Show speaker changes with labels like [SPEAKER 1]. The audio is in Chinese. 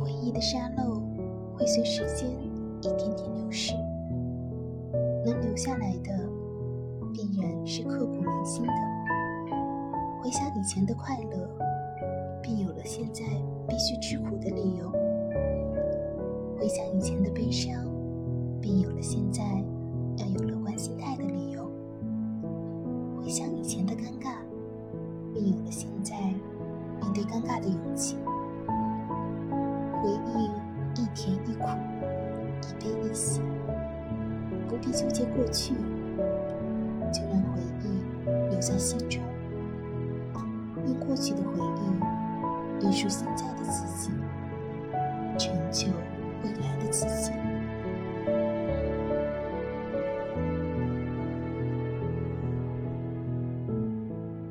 [SPEAKER 1] 回忆的沙漏会随时间一点点流逝，能留下来的必然是刻骨铭心的。回想以前的快乐，便有了现在必须吃苦的理由；回想以前的悲伤，便有了现在要有乐观心态的理由；回想以前的尴尬，便有了现在面对尴尬的勇气。回忆一甜一苦，一悲一喜，不必纠结过去，就让回忆留在心中，用过去的回忆约束现在的自己，成就未来的自己。